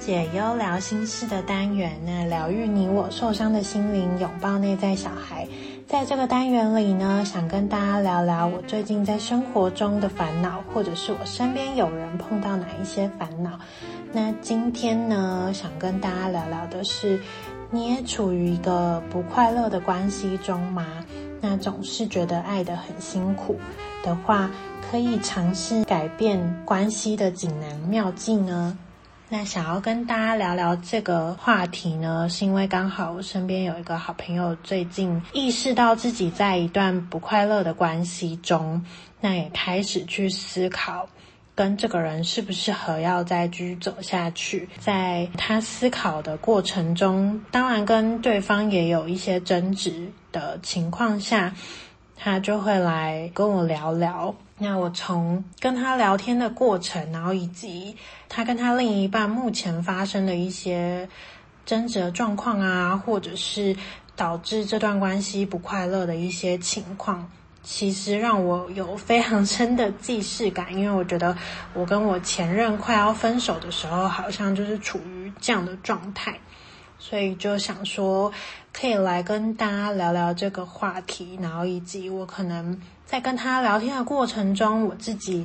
解忧聊心事的单元，那疗愈你我受伤的心灵，拥抱内在小孩。在这个单元里呢，想跟大家聊聊我最近在生活中的烦恼，或者是我身边有人碰到哪一些烦恼。那今天呢，想跟大家聊聊的是，你也处于一个不快乐的关系中吗？那总是觉得爱得很辛苦的话，可以尝试改变关系的锦囊妙计呢？那想要跟大家聊聊这个话题呢，是因为刚好我身边有一个好朋友最近意识到自己在一段不快乐的关系中，那也开始去思考。跟这个人适不适合要再继续走下去，在他思考的过程中，当然跟对方也有一些争执的情况下，他就会来跟我聊聊。那我从跟他聊天的过程，然后以及他跟他另一半目前发生的一些争执的状况啊，或者是导致这段关系不快乐的一些情况。其实让我有非常深的既视感，因为我觉得我跟我前任快要分手的时候，好像就是处于这样的状态，所以就想说可以来跟大家聊聊这个话题，然后以及我可能在跟他聊天的过程中，我自己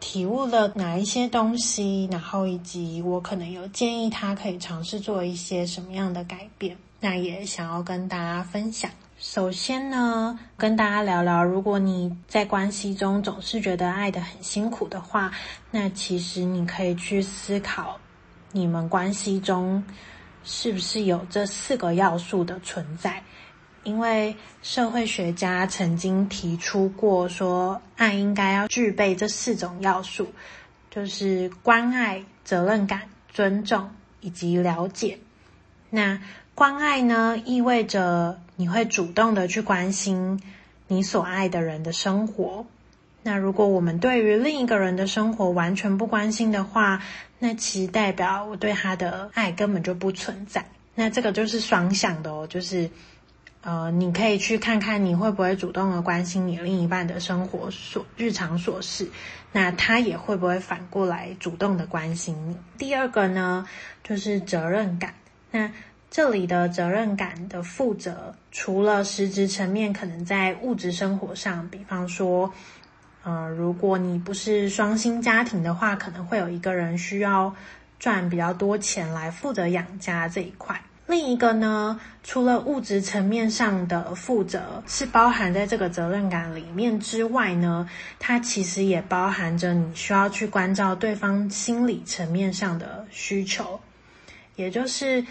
体悟了哪一些东西，然后以及我可能有建议他可以尝试做一些什么样的改变，那也想要跟大家分享。首先呢，跟大家聊聊，如果你在关系中总是觉得爱得很辛苦的话，那其实你可以去思考，你们关系中是不是有这四个要素的存在？因为社会学家曾经提出过，说爱应该要具备这四种要素，就是关爱、责任感、尊重以及了解。那关爱呢，意味着你会主动的去关心你所爱的人的生活。那如果我们对于另一个人的生活完全不关心的话，那其实代表我对他的爱根本就不存在。那这个就是双向的哦，就是呃，你可以去看看你会不会主动的关心你另一半的生活所日常琐事，那他也会不会反过来主动的关心你。第二个呢，就是责任感。那这里的责任感的负责，除了实质层面，可能在物质生活上，比方说，呃，如果你不是双薪家庭的话，可能会有一个人需要赚比较多钱来负责养家这一块。另一个呢，除了物质层面上的负责是包含在这个责任感里面之外呢，它其实也包含着你需要去关照对方心理层面上的需求，也就是。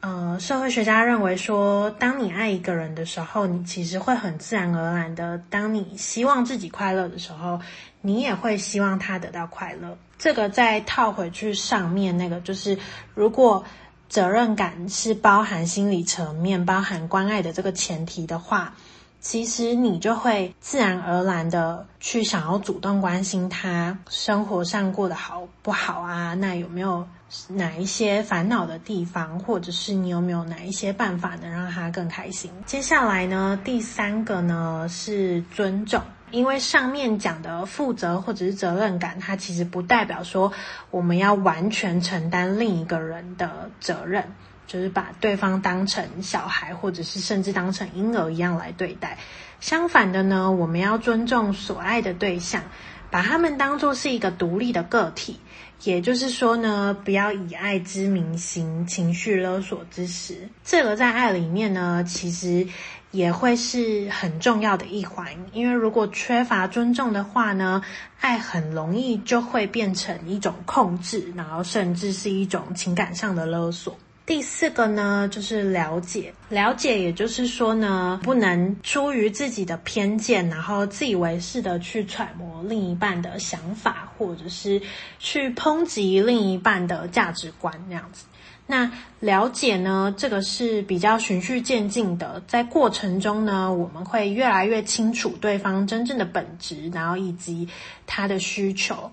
呃，社会学家认为说，当你爱一个人的时候，你其实会很自然而然的，当你希望自己快乐的时候，你也会希望他得到快乐。这个再套回去上面那个，就是如果责任感是包含心理层面、包含关爱的这个前提的话，其实你就会自然而然的去想要主动关心他生活上过得好不好啊？那有没有？哪一些烦恼的地方，或者是你有没有哪一些办法能让他更开心？接下来呢，第三个呢是尊重，因为上面讲的负责或者是责任感，它其实不代表说我们要完全承担另一个人的责任，就是把对方当成小孩，或者是甚至当成婴儿一样来对待。相反的呢，我们要尊重所爱的对象，把他们当作是一个独立的个体。也就是说呢，不要以爱之名行情绪勒索之实。这个在爱里面呢，其实也会是很重要的一环。因为如果缺乏尊重的话呢，爱很容易就会变成一种控制，然后甚至是一种情感上的勒索。第四个呢，就是了解。了解，也就是说呢，不能出于自己的偏见，然后自以为是的去揣摩另一半的想法，或者是去抨击另一半的价值观，那样子。那了解呢，这个是比较循序渐进的，在过程中呢，我们会越来越清楚对方真正的本质，然后以及他的需求。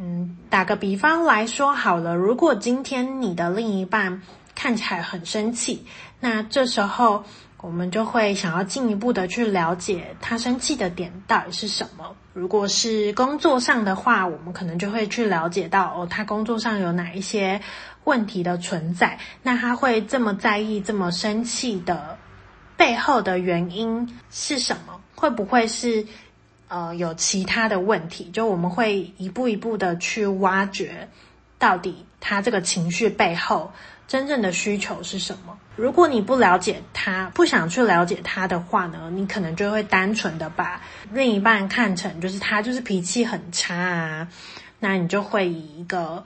嗯，打个比方来说好了，如果今天你的另一半看起来很生气，那这时候我们就会想要进一步的去了解他生气的点到底是什么。如果是工作上的话，我们可能就会去了解到哦，他工作上有哪一些问题的存在，那他会这么在意、这么生气的背后的原因是什么？会不会是？呃，有其他的问题，就我们会一步一步的去挖掘，到底他这个情绪背后真正的需求是什么。如果你不了解他，不想去了解他的话呢，你可能就会单纯的把另一半看成就是他就是脾气很差啊，那你就会以一个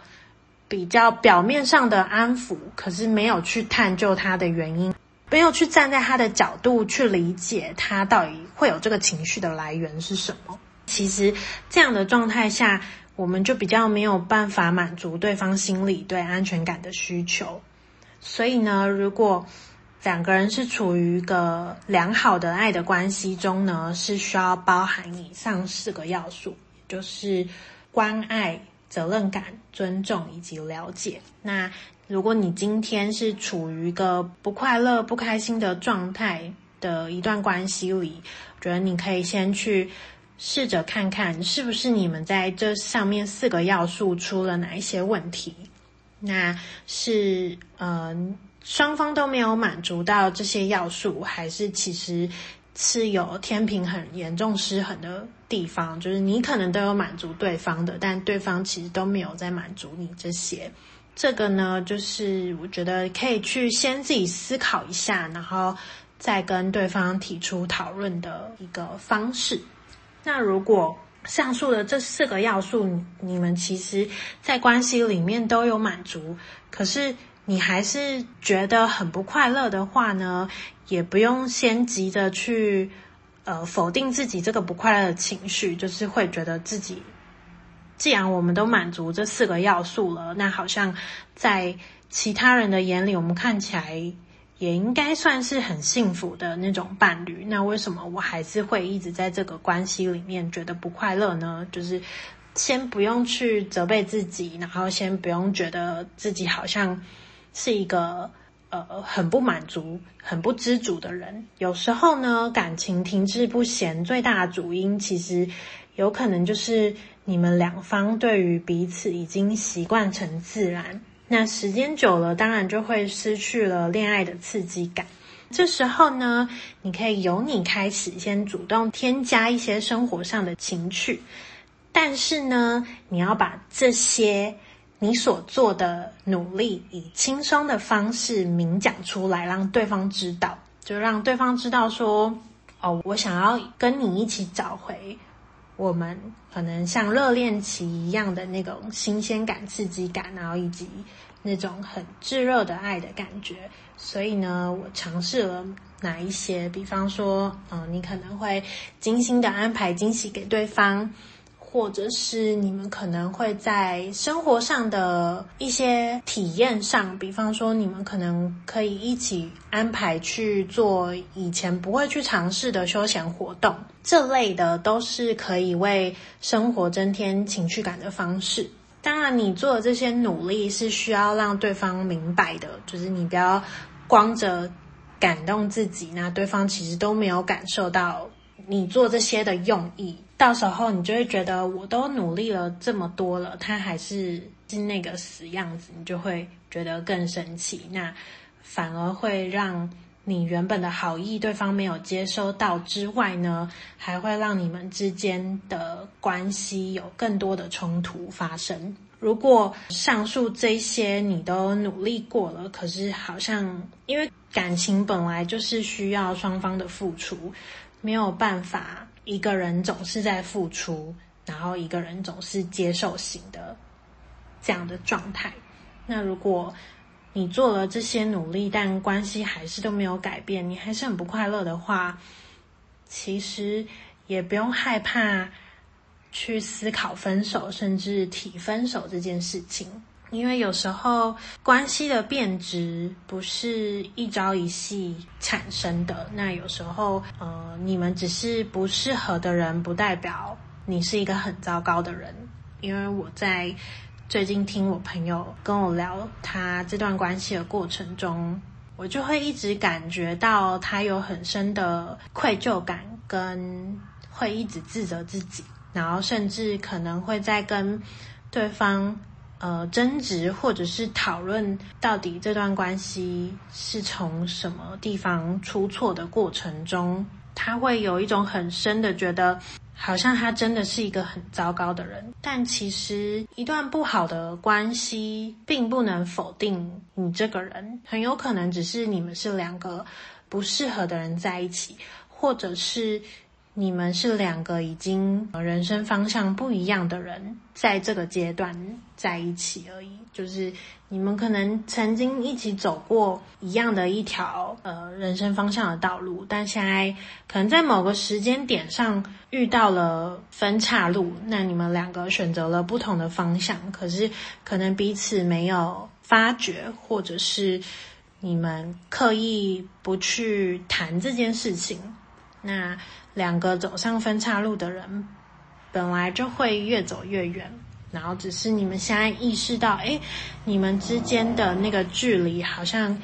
比较表面上的安抚，可是没有去探究他的原因。没有去站在他的角度去理解他到底会有这个情绪的来源是什么。其实这样的状态下，我们就比较没有办法满足对方心里对安全感的需求。所以呢，如果两个人是处于一个良好的爱的关系中呢，是需要包含以上四个要素，就是关爱、责任感、尊重以及了解。那如果你今天是处于一个不快乐、不开心的状态的一段关系里，我觉得你可以先去试着看看，是不是你们在这上面四个要素出了哪一些问题？那是呃双方都没有满足到这些要素，还是其实是有天平很严重失衡的地方？就是你可能都有满足对方的，但对方其实都没有在满足你这些。这个呢，就是我觉得可以去先自己思考一下，然后再跟对方提出讨论的一个方式。那如果上述的这四个要素，你们其实在关系里面都有满足，可是你还是觉得很不快乐的话呢，也不用先急着去呃否定自己这个不快乐的情绪，就是会觉得自己。既然我们都满足这四个要素了，那好像在其他人的眼里，我们看起来也应该算是很幸福的那种伴侣。那为什么我还是会一直在这个关系里面觉得不快乐呢？就是先不用去责备自己，然后先不用觉得自己好像是一个呃很不满足、很不知足的人。有时候呢，感情停滞不前最大的主因，其实有可能就是。你们两方对于彼此已经习惯成自然，那时间久了，当然就会失去了恋爱的刺激感。这时候呢，你可以由你开始，先主动添加一些生活上的情趣，但是呢，你要把这些你所做的努力，以轻松的方式明讲出来，让对方知道，就让对方知道说，哦，我想要跟你一起找回。我们可能像热恋期一样的那种新鲜感、刺激感，然后以及那种很炙热的爱的感觉。所以呢，我尝试了哪一些，比方说，嗯，你可能会精心的安排惊喜给对方。或者是你们可能会在生活上的一些体验上，比方说你们可能可以一起安排去做以前不会去尝试的休闲活动，这类的都是可以为生活增添情趣感的方式。当然，你做的这些努力是需要让对方明白的，就是你不要光着感动自己，那对方其实都没有感受到你做这些的用意。到时候你就会觉得我都努力了这么多了，他还是是那个死样子，你就会觉得更生气。那反而会让你原本的好意对方没有接收到之外呢，还会让你们之间的关系有更多的冲突发生。如果上述这些你都努力过了，可是好像因为感情本来就是需要双方的付出，没有办法。一个人总是在付出，然后一个人总是接受型的这样的状态。那如果你做了这些努力，但关系还是都没有改变，你还是很不快乐的话，其实也不用害怕去思考分手，甚至提分手这件事情。因为有时候关系的变质不是一朝一夕产生的。那有时候，呃，你们只是不适合的人，不代表你是一个很糟糕的人。因为我在最近听我朋友跟我聊他这段关系的过程中，我就会一直感觉到他有很深的愧疚感，跟会一直自责自己，然后甚至可能会在跟对方呃争执或者是讨论到底这段关系是从什么地方出错的过程中，他会有一种很深的觉得。好像他真的是一个很糟糕的人，但其实一段不好的关系并不能否定你这个人，很有可能只是你们是两个不适合的人在一起，或者是。你们是两个已经人生方向不一样的人，在这个阶段在一起而已。就是你们可能曾经一起走过一样的一条呃人生方向的道路，但现在可能在某个时间点上遇到了分岔路，那你们两个选择了不同的方向，可是可能彼此没有发觉，或者是你们刻意不去谈这件事情。那两个走上分岔路的人，本来就会越走越远，然后只是你们现在意识到，诶，你们之间的那个距离好像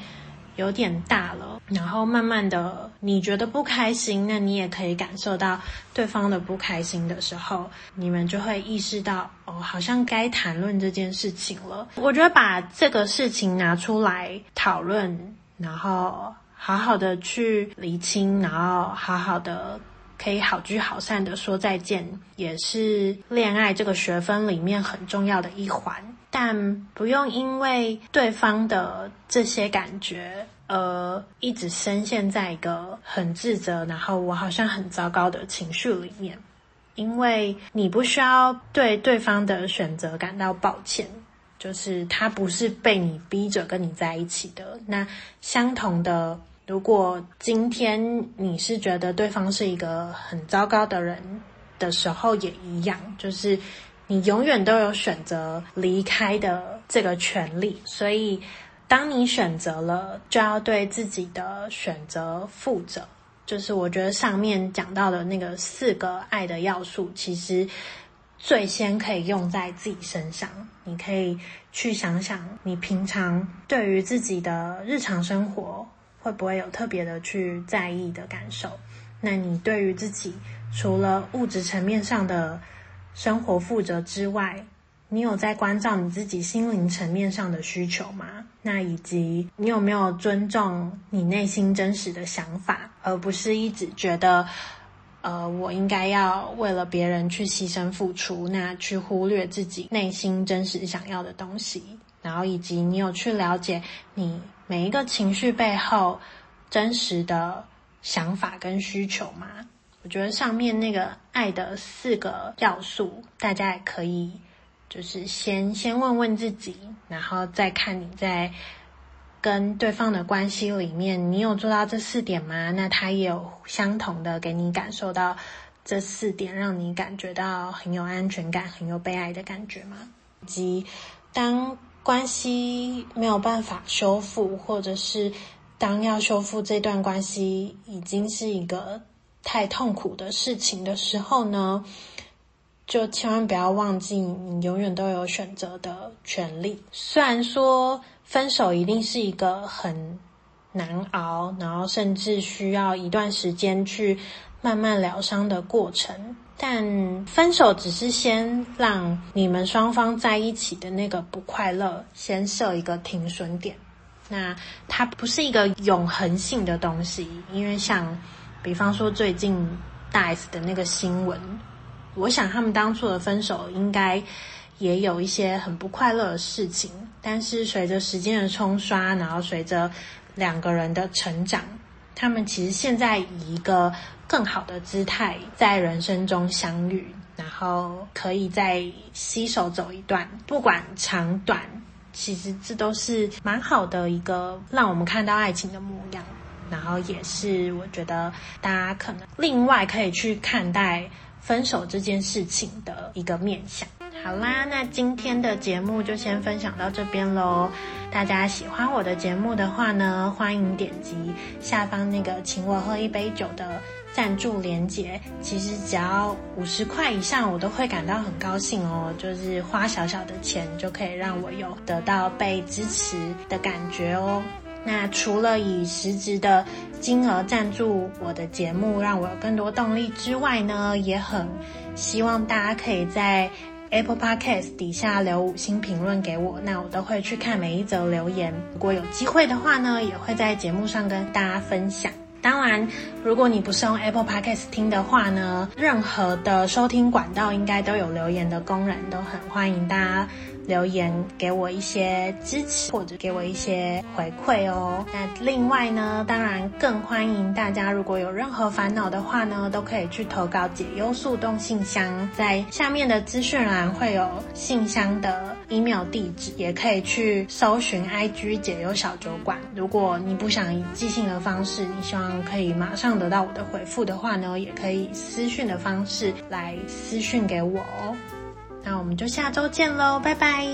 有点大了，然后慢慢的你觉得不开心，那你也可以感受到对方的不开心的时候，你们就会意识到，哦，好像该谈论这件事情了。我觉得把这个事情拿出来讨论，然后。好好的去厘清，然后好好的可以好聚好散的说再见，也是恋爱这个学分里面很重要的一环。但不用因为对方的这些感觉，而一直深陷在一个很自责，然后我好像很糟糕的情绪里面。因为你不需要对对方的选择感到抱歉，就是他不是被你逼着跟你在一起的。那相同的。如果今天你是觉得对方是一个很糟糕的人的时候，也一样，就是你永远都有选择离开的这个权利。所以，当你选择了，就要对自己的选择负责。就是我觉得上面讲到的那个四个爱的要素，其实最先可以用在自己身上。你可以去想想，你平常对于自己的日常生活。会不会有特别的去在意的感受？那你对于自己除了物质层面上的生活负责之外，你有在关照你自己心灵层面上的需求吗？那以及你有没有尊重你内心真实的想法，而不是一直觉得，呃，我应该要为了别人去牺牲付出，那去忽略自己内心真实想要的东西。然后以及你有去了解你每一个情绪背后真实的想法跟需求吗？我觉得上面那个爱的四个要素，大家也可以就是先先问问自己，然后再看你在跟对方的关系里面，你有做到这四点吗？那他也有相同的给你感受到这四点，让你感觉到很有安全感、很有被爱的感觉吗？以及当关系没有办法修复，或者是当要修复这段关系已经是一个太痛苦的事情的时候呢，就千万不要忘记，你永远都有选择的权利。虽然说分手一定是一个很难熬，然后甚至需要一段时间去慢慢疗伤的过程。但分手只是先让你们双方在一起的那个不快乐先设一个停损点，那它不是一个永恒性的东西，因为像比方说最近大 S 的那个新闻，我想他们当初的分手应该也有一些很不快乐的事情，但是随着时间的冲刷，然后随着两个人的成长。他们其实现在以一个更好的姿态在人生中相遇，然后可以再携手走一段，不管长短，其实这都是蛮好的一个让我们看到爱情的模样。然后也是我觉得大家可能另外可以去看待分手这件事情的一个面向。好啦，那今天的节目就先分享到这边喽。大家喜欢我的节目的话呢，欢迎点击下方那个请我喝一杯酒的赞助连结。其实只要五十块以上，我都会感到很高兴哦。就是花小小的钱，就可以让我有得到被支持的感觉哦。那除了以实质的金额赞助我的节目，让我有更多动力之外呢，也很希望大家可以在 Apple Podcast 底下留五星评论给我，那我都会去看每一则留言。如果有机会的话呢，也会在节目上跟大家分享。当然，如果你不是用 Apple Podcast 听的话呢，任何的收听管道应该都有留言的功能，都很欢迎大家。留言给我一些支持，或者给我一些回馈哦。那另外呢，当然更欢迎大家，如果有任何烦恼的话呢，都可以去投稿解忧树洞信箱，在下面的资讯栏会有信箱的 email 地址，也可以去搜寻 IG 解忧小酒馆。如果你不想以寄信的方式，你希望可以马上得到我的回复的话呢，也可以私讯的方式来私讯给我哦。那我们就下周见喽，拜拜。